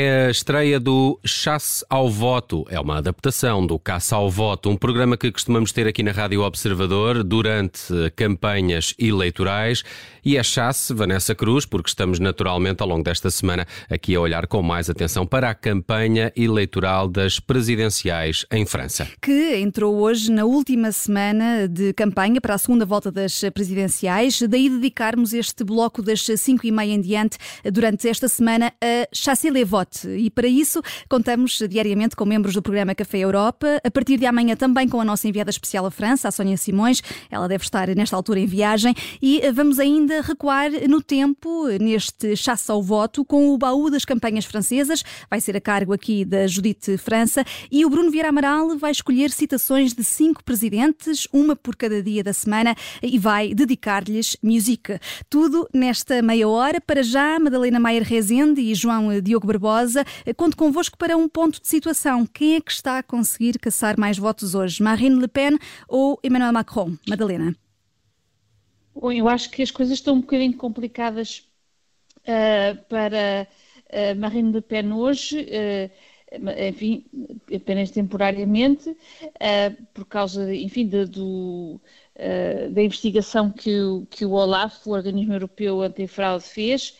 é a estreia do Chasse ao Voto. É uma adaptação do Caça ao Voto, um programa que costumamos ter aqui na Rádio Observador durante campanhas eleitorais. E é Chasse, Vanessa Cruz, porque estamos naturalmente ao longo desta semana aqui a olhar com mais atenção para a campanha eleitoral das presidenciais em França. Que entrou hoje na última semana de campanha para a segunda volta das presidenciais. Daí dedicarmos este bloco das 5 e meia em diante durante esta semana a les Vote. E para isso contamos diariamente com membros do programa Café Europa. A partir de amanhã também com a nossa enviada especial à França, a Sónia Simões. Ela deve estar nesta altura em viagem. E vamos ainda recuar no tempo neste Chasse ao Voto com o baú das campanhas francesas. Vai ser a cargo aqui da Judite França. E o Bruno Vieira Amaral vai escolher citações de cinco presidentes, uma por cada dia da semana, e vai dedicar-lhes música. Tudo nesta meia hora. Para já, Madalena Maier Rezende e João Diogo Barbosa, conto convosco para um ponto de situação. Quem é que está a conseguir caçar mais votos hoje? Marine Le Pen ou Emmanuel Macron? Madalena. Eu acho que as coisas estão um bocadinho complicadas uh, para uh, Marine Le Pen hoje. Uh, enfim, apenas temporariamente, por causa, enfim, de, do, da investigação que o, que o OLAF, o Organismo Europeu Antifraude, fez,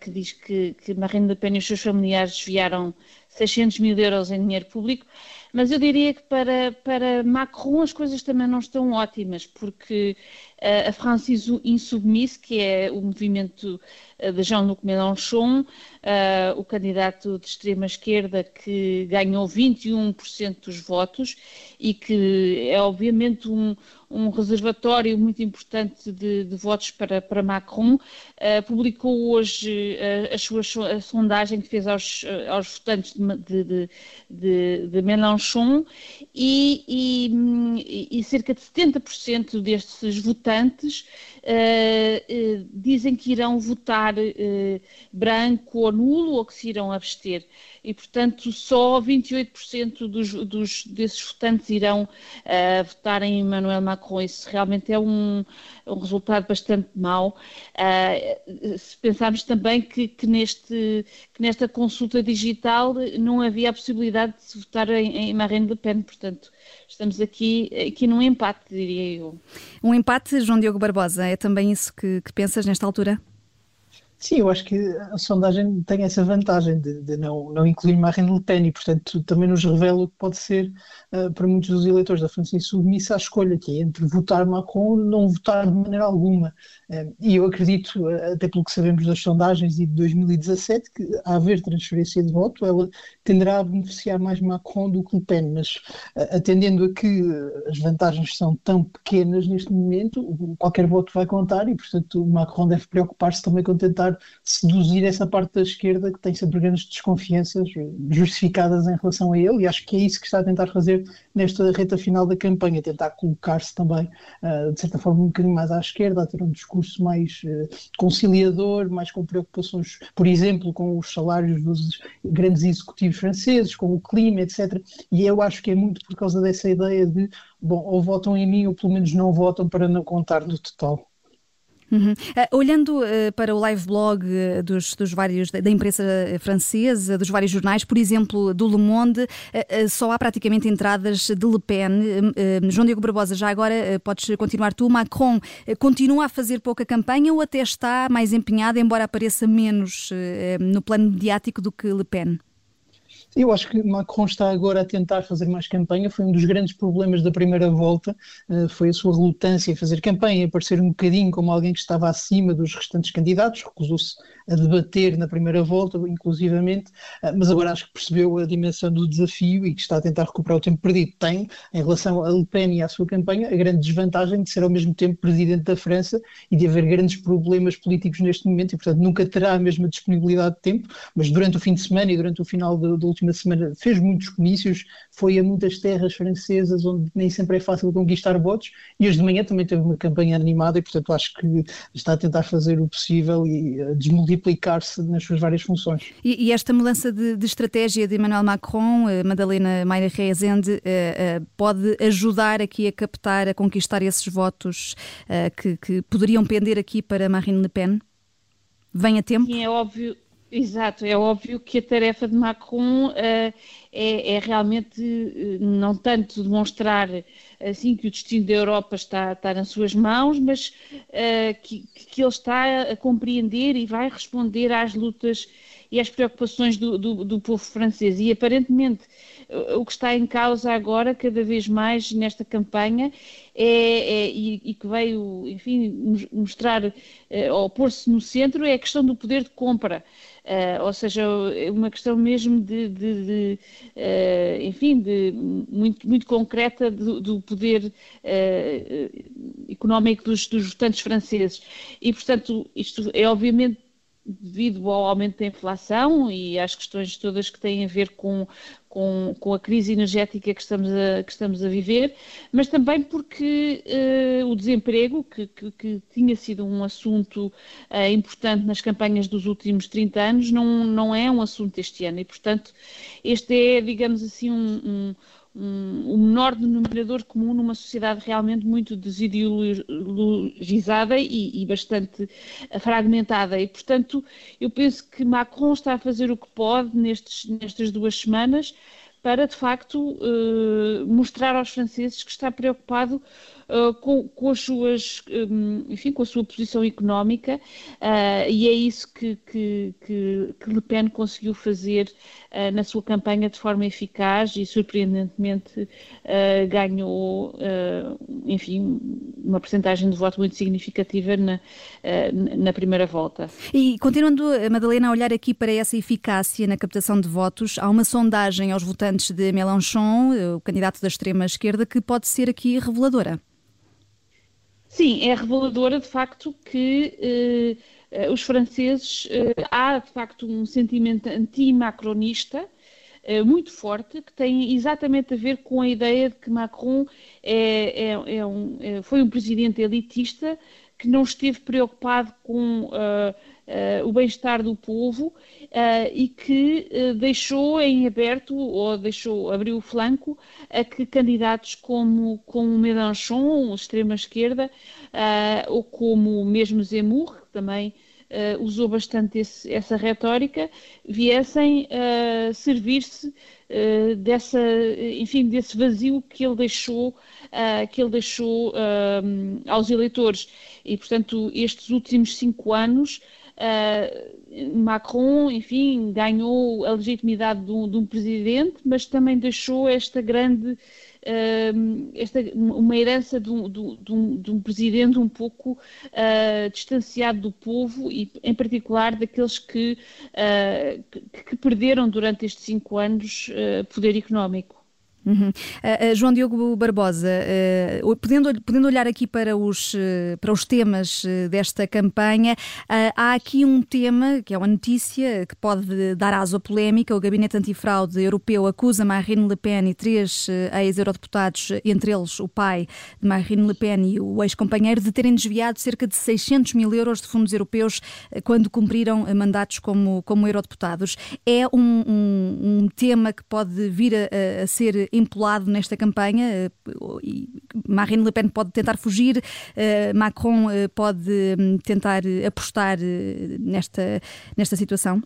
que diz que, que Marine Le Pen e os seus familiares desviaram 600 mil euros em dinheiro público. Mas eu diria que para, para Macron as coisas também não estão ótimas, porque a France Insoumise, que é o movimento uh, de Jean-Luc Mélenchon, uh, o candidato de extrema-esquerda que ganhou 21% dos votos e que é obviamente um, um reservatório muito importante de, de votos para, para Macron, uh, publicou hoje uh, a sua a sondagem que fez aos, aos votantes de, de, de, de Mélenchon e, e, e, cerca de 70% destes votantes uh, dizem que irão votar branco ou nulo ou que se irão abster e, portanto, só 28% dos, dos, desses votantes irão uh, votar em Emmanuel Macron. Isso realmente é um, um resultado bastante mau. Uh, se pensarmos também que, que, neste, que nesta consulta digital não havia a possibilidade de se votar em, em Marine Le Pen, portanto, estamos aqui, aqui num empate, diria eu. Um empate, João Diogo Barbosa, é também isso que, que pensas nesta altura? Sim, eu acho que a sondagem tem essa vantagem de, de não, não incluir Marine Le Pen e, portanto, também nos revela o que pode ser uh, para muitos dos eleitores da França submissa a escolha, que é entre votar Macron ou não votar de maneira alguma. Uh, e eu acredito, uh, até pelo que sabemos das sondagens e de 2017, que a haver transferência de voto, ela tenderá a beneficiar mais Macron do que Le Pen, mas atendendo a que as vantagens são tão pequenas neste momento, qualquer voto vai contar e, portanto, Macron deve preocupar-se também com tentar tentar seduzir essa parte da esquerda que tem sempre grandes desconfianças justificadas em relação a ele, e acho que é isso que está a tentar fazer nesta reta final da campanha, tentar colocar-se também, uh, de certa forma, um bocadinho mais à esquerda, a ter um discurso mais uh, conciliador, mais com preocupações, por exemplo, com os salários dos grandes executivos franceses, com o clima, etc. E eu acho que é muito por causa dessa ideia de, bom, ou votam em mim ou pelo menos não votam para não contar no total. Uhum. Uh, olhando uh, para o live blog uh, dos, dos, vários da imprensa francesa, dos vários jornais, por exemplo, do Le Monde, só há praticamente entradas de Le Pen. João Diego Barbosa, já agora podes continuar tu. Macron continua a fazer pouca campanha ou até está mais empenhado, embora apareça menos no plano mediático do que Le Pen? Eu acho que Macron está agora a tentar fazer mais campanha. Foi um dos grandes problemas da primeira volta, uh, foi a sua relutância em fazer campanha, a parecer um bocadinho como alguém que estava acima dos restantes candidatos, recusou-se a debater na primeira volta, inclusivamente, uh, mas agora acho que percebeu a dimensão do desafio e que está a tentar recuperar o tempo perdido. Tem, em relação a Le Pen e à sua campanha, a grande desvantagem de ser ao mesmo tempo presidente da França e de haver grandes problemas políticos neste momento e, portanto, nunca terá a mesma disponibilidade de tempo, mas durante o fim de semana e durante o final do último última semana fez muitos comícios, foi a muitas terras francesas onde nem sempre é fácil conquistar votos e hoje de manhã também teve uma campanha animada e portanto acho que está a tentar fazer o possível e eh, desmultiplicar-se nas suas várias funções. E, e esta mudança de, de, estratégia de Emmanuel Macron, eh, Madalena Maia Rezende, eh, pode ajudar aqui a captar, a conquistar esses votos que, que poderiam pender aqui para Marine Le Pen? Vem a tempo? Sim, é óbvio Exato, é óbvio que a tarefa de Macron uh, é, é, realmente uh, não tanto demonstrar assim que o destino da Europa está, está nas suas mãos, mas uh, que, que, ele está a compreender e vai responder às lutas e às preocupações do, do, do povo francês. E aparentemente o que está em causa agora, cada vez mais nesta campanha, é, é e, e, que veio, enfim, mostrar ou pôr-se no centro, é a questão do poder de compra. Uh, ou seja, é uma questão mesmo de, de, de uh, enfim, de, muito, muito concreta do, do poder uh, económico dos, dos votantes franceses. E, portanto, isto é obviamente devido ao aumento da inflação e às questões todas que têm a ver com, com, com a crise energética que estamos a, que estamos a viver, mas também porque uh, o desemprego, que, que, que, tinha sido um assunto uh, importante nas campanhas dos últimos 30 anos, não, não é um assunto este ano. E, portanto, este é, digamos assim, um, um um, um menor denominador comum numa sociedade realmente muito desideologizada e, e, bastante fragmentada. E, portanto, eu penso que Macron está a fazer o que pode nestes, nestas duas semanas para, de facto, uh, mostrar aos franceses que está preocupado uh, com, com, as suas, um, enfim, com a sua posição económica uh, e é isso que, que, que, que Le Pen conseguiu fazer na sua campanha de forma eficaz e surpreendentemente ganhou, enfim, uma percentagem de voto muito significativa na, na primeira volta. E continuando, Madalena, a olhar aqui para essa eficácia na captação de votos, há uma sondagem aos votantes de Mélenchon, o candidato da extrema esquerda, que pode ser aqui reveladora. Sim, é reveladora de facto que eh, os franceses, eh, há de facto um sentimento anti-macronista eh, muito forte, que tem exatamente a ver com a ideia de que Macron é, é, é um, foi um presidente elitista que não esteve preocupado com uh, uh, o bem-estar do povo uh, e que deixou em aberto ou deixou abriu o flanco a que candidatos como como Mélenchon, extrema esquerda, ou como mesmo Zemmour, que também Uh, usou bastante esse, essa retórica, viessem uh, servir-se uh, dessa, enfim, desse vazio que ele deixou, que ele deixou aos eleitores. E, portanto, estes últimos cinco anos Uh, Macron, enfim, ganhou a legitimidade de um, de um, presidente, mas também deixou esta grande, esta, uma herança de um, de, um, de um, presidente um pouco uh, distanciado do povo e, em particular, daqueles que, que, que perderam durante estes cinco anos poder económico. Uhum. Uh, João Diogo Barbosa, uh, podendo, podendo olhar aqui para os, para os temas desta campanha, há aqui um tema que é uma notícia que pode dar aso à polémica. O Gabinete Antifraude Europeu acusa Marine Le Pen e três ex-eurodeputados, entre eles o pai de Marine Le Pen e o ex-companheiro, de terem desviado cerca de 600 mil euros de fundos europeus quando cumpriram mandatos como, como eurodeputados. É um, um, um tema que pode vir a, a ser empolado nesta campanha. Eh, Marine Le Pen pode tentar fugir, eh, Macron eh, pode hum, tentar apostar nesta, nesta situação?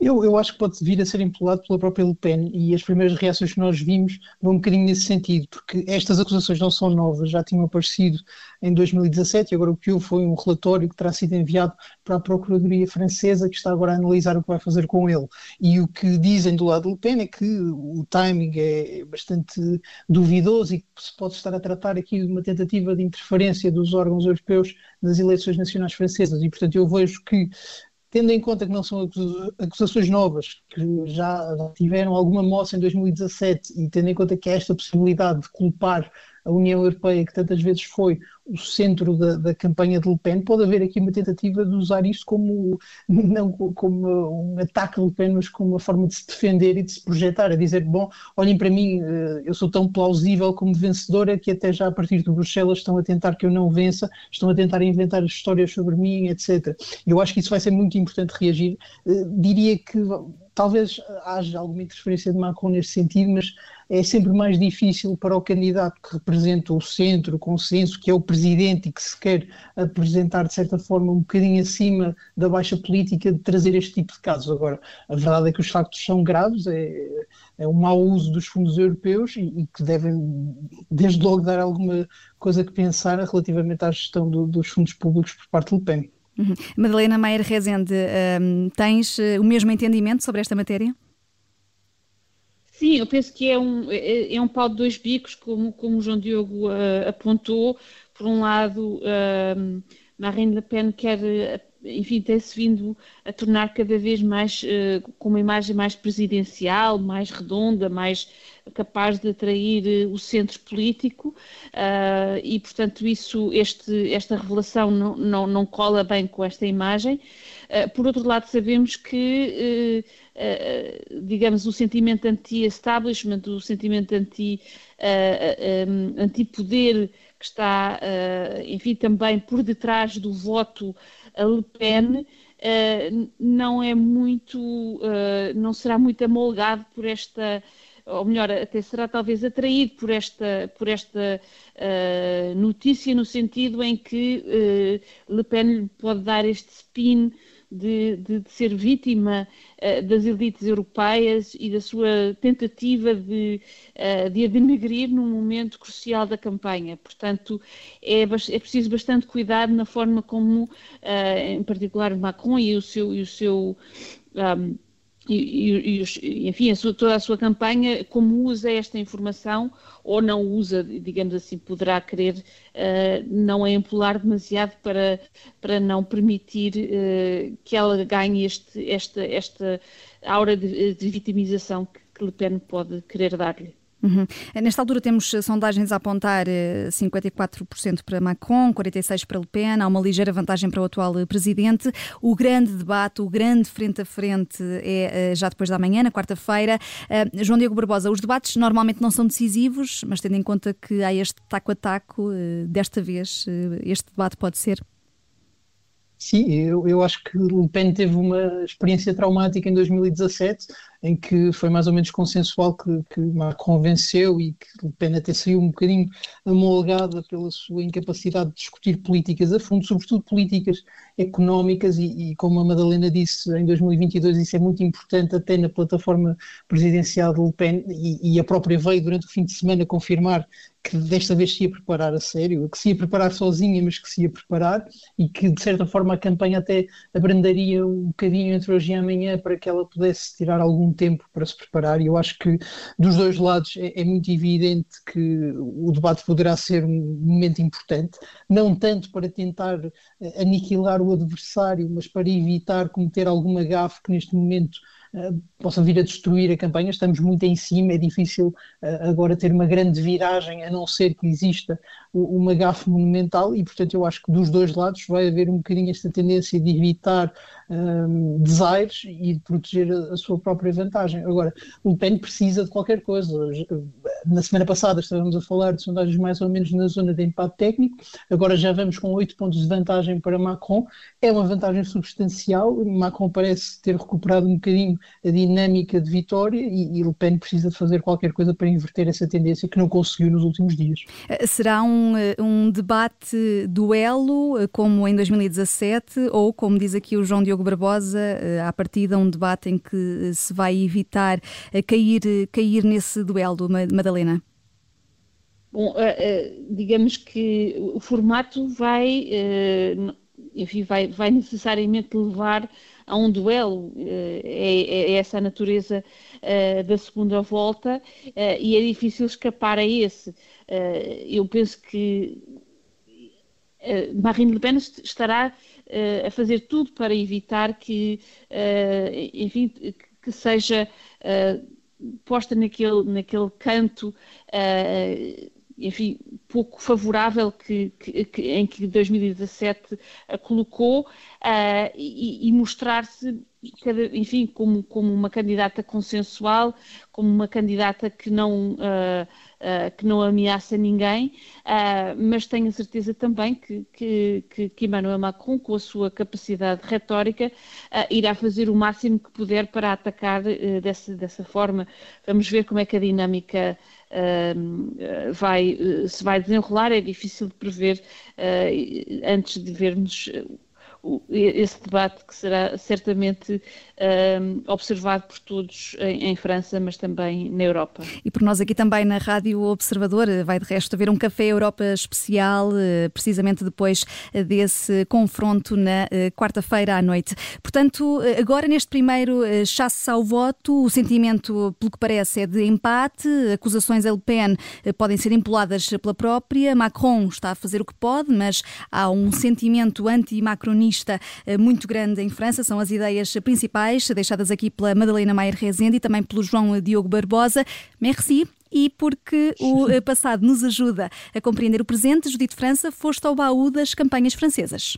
Eu, eu acho que pode vir a ser empolado pela própria Le Pen e as primeiras reações que nós vimos vão um bocadinho nesse sentido, porque estas acusações não são novas, já tinham aparecido em 2017 e agora o que houve foi um relatório que terá sido enviado para a Procuradoria Francesa que está agora a analisar o que vai fazer com ele. E o que dizem do lado de Le Pen é que o timing é bastante duvidoso e que se pode estar a tratar aqui de uma tentativa de interferência dos órgãos europeus nas eleições nacionais francesas e portanto eu vejo que tendo em conta que não são acusações novas, que já tiveram alguma moça em 2017 e tendo em conta que há esta possibilidade de culpar a União Europeia, que tantas vezes foi o centro da, da, campanha de Le Pen, pode haver aqui uma tentativa de usar isto como, não como um ataque a Le Pen, mas como uma forma de se defender e de se projetar, a dizer, bom, olhem para mim, eh, eu sou tão plausível como vencedora que até já a partir de Bruxelas estão a tentar que eu não vença, estão a tentar inventar histórias sobre mim, etc. Eu acho que isso vai ser muito importante reagir. Eh, diria que talvez haja alguma interferência de Macron neste sentido, mas é sempre mais difícil para o candidato que representa o centro, o consenso, que é o presidente e que se quer apresentar de certa forma um bocadinho acima da baixa política, de trazer este tipo de casos. Agora, a verdade é que os factos são graves, é, é um mau uso dos fundos europeus e, e, que devem, desde logo, dar alguma coisa que pensar relativamente à gestão do, dos fundos públicos por parte de Le Pen. Uhum. Madalena Maier Rezende, um, tens uh, o mesmo entendimento sobre esta matéria? Sim, eu penso que é um, é, é um pau de dois bicos, como, como o João Diogo uh, apontou. Por um lado, uh, Marine Le Pen quer, enfim, tem-se vindo a tornar cada vez mais uh, com uma imagem mais presidencial, mais redonda, mais capaz de atrair uh, o centro político uh, e, portanto, isso, este, esta revelação não, não, não cola bem com esta imagem. por outro lado, sabemos que eh, digamos, o sentimento anti-establishment, o sentimento anti, uh, um, anti-poder que está, uh, enfim, também por detrás do voto a Le Pen, uh, não é muito, não será muito amolgado por esta, ou melhor, até será talvez atraído por esta, por esta notícia, no sentido em que Le Pen pode dar este spin de, de, de ser vítima uh, das elites europeias e da sua tentativa de, uh, de a denegrir num momento crucial da campanha. Portanto, é, é preciso bastante cuidado na forma como, uh, em particular, Macron e o seu. E o seu um, e, e, enfim, a sua, toda a sua campanha, como usa esta informação ou não usa, digamos assim, poderá querer uh, não a empolar demasiado para, para não permitir uh, que ela ganhe este, esta, esta aura de, de vitimização que, que Le Pen pode querer dar-lhe. Uhum. Nesta altura temos eh, sondagens a apontar 54% eh, para Macron, 46% para Le Pen, há uma ligeira vantagem para o atual eh, presidente. O grande debate, o grande frente a frente é já depois da manhã, na quarta-feira. João Diego Barbosa, os debates normalmente não são decisivos, mas tendo em conta que há este taco a taco, desta vez este debate pode ser? Sim, eu, eu acho que Le Pen teve uma experiência traumática em 2017, em que foi mais ou menos consensual que, que Macron venceu e que Le Pen até saiu um bocadinho amolgada pela sua incapacidade de discutir políticas a fundo, sobretudo políticas económicas e, e, como a Madalena disse, em 2022 isso é muito importante até na plataforma presidencial de Le Pen e, e a própria veio durante o fim de semana confirmar que desta vez se ia preparar a sério, que se ia preparar sozinha, mas que se ia preparar e que de certa forma a campanha até abrandaria um bocadinho entre hoje e amanhã para que ela pudesse tirar algum tempo para se preparar. E eu acho que dos dois lados é, é muito evidente que o debate poderá ser um momento importante, não tanto para tentar eh, aniquilar o adversário, mas para evitar cometer alguma gafe que neste momento uh, possa vir a destruir a campanha. Estamos muito em cima, é difícil uh, agora ter uma grande viragem, a não ser que exista uma gafe monumental, e portanto eu acho que dos dois lados vai haver um bocadinho esta tendência de evitar um, desaires e de proteger a, a, sua própria vantagem. Agora, o PEN precisa de qualquer coisa. Na semana passada estávamos a falar de sondagens mais ou menos na zona de empate técnico, agora já vamos com 8 pontos de vantagem para Macron. É uma vantagem substancial. Macron parece ter recuperado um bocadinho a dinâmica de vitória e, e Le Pen precisa de fazer qualquer coisa para inverter essa tendência que não conseguiu nos últimos dias. Eh, será um, eh, um debate duelo, eh, como em 2017, ou como diz aqui o João Diogo Barbosa, à partida um debate em que se vai evitar cair, cair nesse duelo, Madalena? Bom, eh, digamos que o formato vai, enfim, vai, vai necessariamente levar a um duelo, é, é essa a natureza da segunda volta e é difícil escapar a esse. eu penso que Marine Le Pen estará a fazer tudo para evitar que, enfim, que seja posta naquele, naquele canto, enfim, pouco favorável que, que, que em que 2017 a colocou uh, e, e mostrar-se enfim, como, como uma candidata consensual, como uma candidata que não, uh, uh, que não ameaça ninguém, mas tenho a certeza também que, que, que, Emmanuel Macron, com a sua capacidade retórica, irá fazer o máximo que puder para atacar dessa, dessa forma. Vamos ver como é que a dinâmica vai, se vai desenrolar, é difícil de prever antes de vermos esse debate que será certamente observado por todos em, em, França, mas também na Europa. E por nós aqui também na Rádio Observador, vai de resto haver um Café Europa especial, eh, precisamente depois eh, desse confronto na eh, quarta-feira à noite. Portanto, agora neste primeiro chasse ao voto, o sentimento, pelo que parece, é de empate, acusações a Le Pen podem ser empoladas pela própria, Macron está a fazer o que pode, mas há um sentimento anti-macronista eh, muito grande em França, são as ideias principais deixadas aqui pela Madalena Maier Rezende e também pelo João Diogo Barbosa. Merci e porque o eh, passado nos ajuda a compreender o presente, Judite França, foste ao baú das campanhas francesas.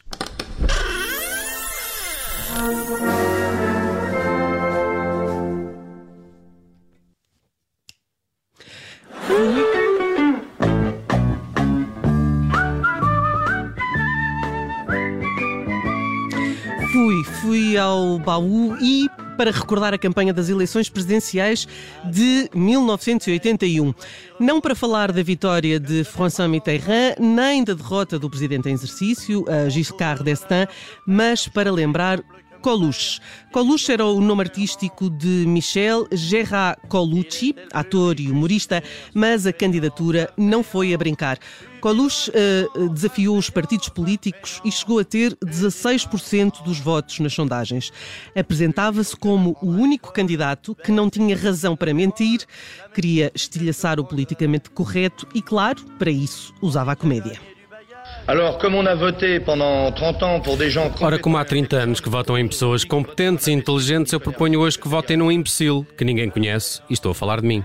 Fui, ao baú e para recordar a campanha das eleições presidenciais de 1981. Não para falar da vitória de François Mitterrand, nem da derrota do presidente em exercício, Giscard d'Estaing, mas para lembrar Coluche. Coluche era o nome artístico de Michel Gerard Colucci, ator e humorista, mas a candidatura não foi a brincar. Coluche uh, desafiou os partidos políticos e chegou a ter 16% dos votos nas sondagens. Apresentava-se como o único candidato que não tinha razão para mentir, queria estilhaçar o politicamente correto e, claro, para isso usava a comédia. Ora, como há 30 anos que votam em pessoas competentes e inteligentes, eu proponho hoje que votem num imbecil que ninguém conhece e estou a falar de mim.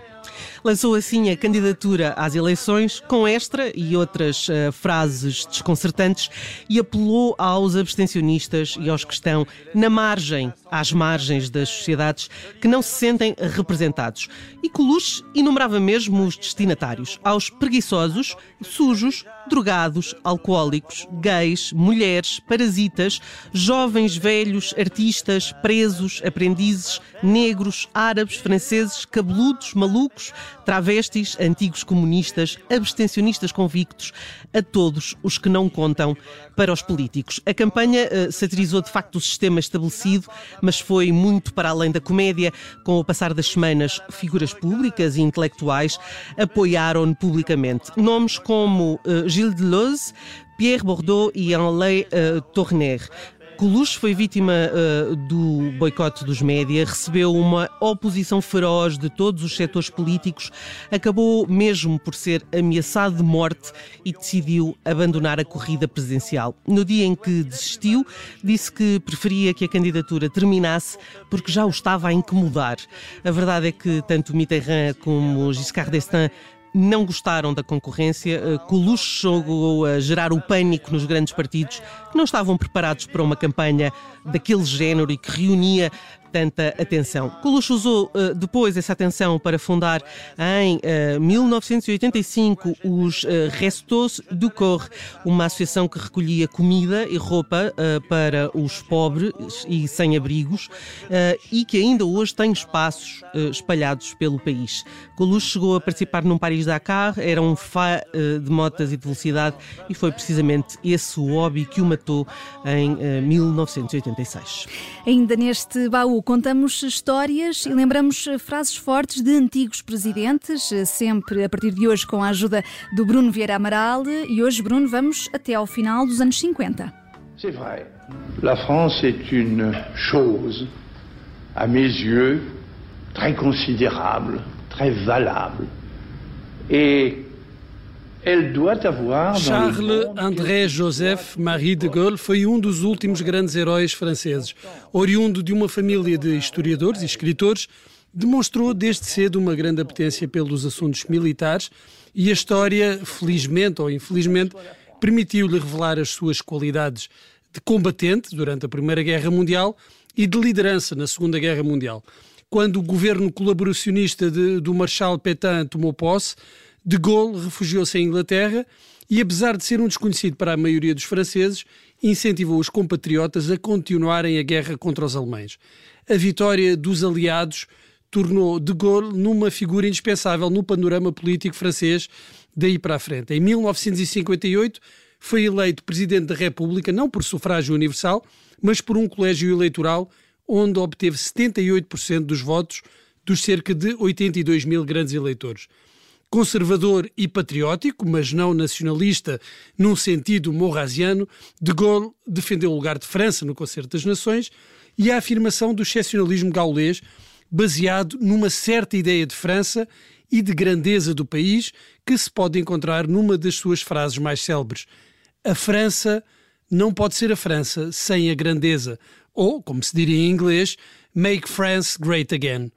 Lançou assim a candidatura às eleições com esta e outras uh, frases desconcertantes e apelou aos abstencionistas e aos que estão na margem, às margens das sociedades, que não se sentem representados. E Coluche enumerava mesmo os destinatários, aos preguiçosos, sujos, drogados, alcoólicos, gays, mulheres, parasitas, jovens, velhos, artistas, presos, aprendizes, negros, árabes, franceses, cabeludos, malucos, travestis, antigos comunistas, abstencionistas convictos, a todos os que não contam para os políticos. A campanha uh, satirizou de facto o sistema estabelecido, mas foi muito para além da comédia. Com o passar das semanas, figuras públicas e intelectuais apoiaram-no publicamente. Nomes como uh, Gilles Deleuze, Pierre Bordeaux e Henri uh, Tourner. Coluche foi vítima uh, do boicote dos média, recebeu uma oposição feroz de todos os setores políticos, acabou mesmo por ser ameaçado de morte e decidiu abandonar a corrida presidencial. No dia em que desistiu, disse que preferia que a candidatura terminasse porque já o estava a incomodar. A verdade é que tanto Mitterrand como Giscard d'Estaing não gostaram da concorrência. Coluche chegou a gerar o pânico nos grandes partidos que não estavam preparados para uma campanha daquele género e que reunia tanta atenção. Coluche usou uh, depois essa atenção para fundar em uh, eh, 1985 os uh, Restos du Corps, uma associação que recolhia comida e roupa para os pobres e sem-abrigos e que ainda hoje tem espaços espalhados pelo país. Coluche chegou a participar num Paris-Dakar, era um fã de motas e de velocidade e foi precisamente esse o hobby que o matou em 1986. Ainda neste baú contamos histórias e lembramos frases fortes de antigos presidentes, sempre a partir de hoje com a ajuda do Bruno Vieira Amaral. E hoje, Bruno, vamos até ao final dos anos 50. C'est vrai. La France est une chose, à mes yeux, très considérable, très valable. Et Charles-André Joseph Marie de Gaulle foi um dos últimos grandes heróis franceses. Oriundo de uma família de historiadores e escritores, demonstrou desde cedo uma grande apetência pelos assuntos militares E a história, felizmente ou infelizmente, permitiu-lhe revelar as suas qualidades de combatente durante a Primeira Guerra Mundial e de liderança na Segunda Guerra Mundial. Quando o governo colaboracionista de, do Marshal Pétain tomou posse, de Gaulle refugiou-se em Inglaterra e, apesar de ser um desconhecido para a maioria dos franceses, incentivou os compatriotas a continuarem a guerra contra os alemães. A vitória dos aliados tornou de Gaulle numa figura indispensável no panorama político francês daí para a frente. Em 1958 foi eleito presidente da República não por sufrágio universal, mas por um colégio eleitoral onde obteve 78% dos votos dos cerca de 82 mil grandes eleitores. Conservador e patriótico, mas não nacionalista num sentido morrasiano, de Gaulle defendeu o lugar de França no Concerto das Nações e a afirmação do excepcionalismo gaulês, baseado numa certa ideia de França e de grandeza do país, que se pode encontrar numa das suas frases mais célebres. A França não pode ser a França sem a grandeza, ou, como se diria em inglês, Make France Great Again.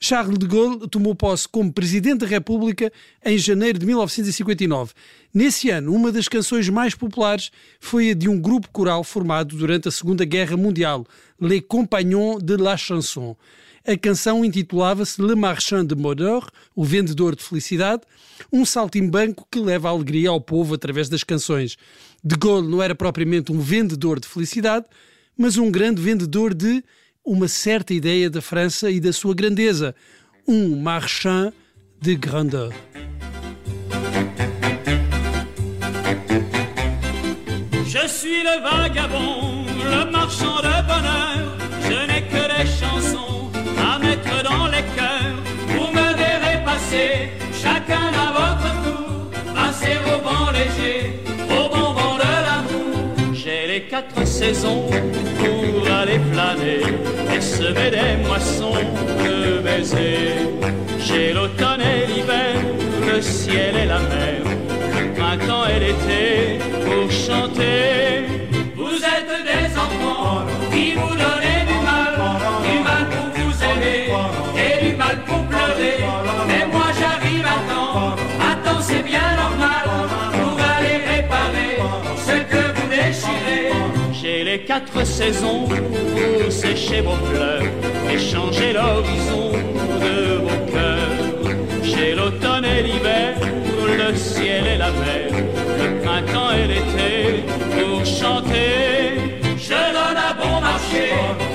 Charles de Gaulle tomou posse como Presidente da República em janeiro de 1959. Nesse ano, uma das canções mais populares foi a de um grupo coral formado durante a Segunda Guerra Mundial, Les Compagnons de la Chanson. A canção intitulava-se Le Marchand de Bonheur, o vendedor de felicidade, um saltimbanco que leva alegria ao povo através das canções. De Gaulle não era propriamente um vendedor de felicidade, mas um grande vendedor de uma certa ideia da França e da sua grandeza, um marchand de grandeur. Je suis le vagabond, le marchand de bonheur. Je n'ai que des chansons à mettre dans les cœurs. Vous me verrez passer, chacun à votre tour, passer au vent léger, quatre saisons pour aller flâner et semer des moissons de baisers. J'ai l'automne et l'hiver, le ciel et la mer, le printemps et l'été pour chanter. Vous êtes des enfants qui vous donnez quatre saisons, séchez vos fleurs, échangez l'horizon de vos cœurs. Chez l'automne et l'hiver, le ciel et la mer, le printemps et l'été, pour chanter, je donne à bon marché.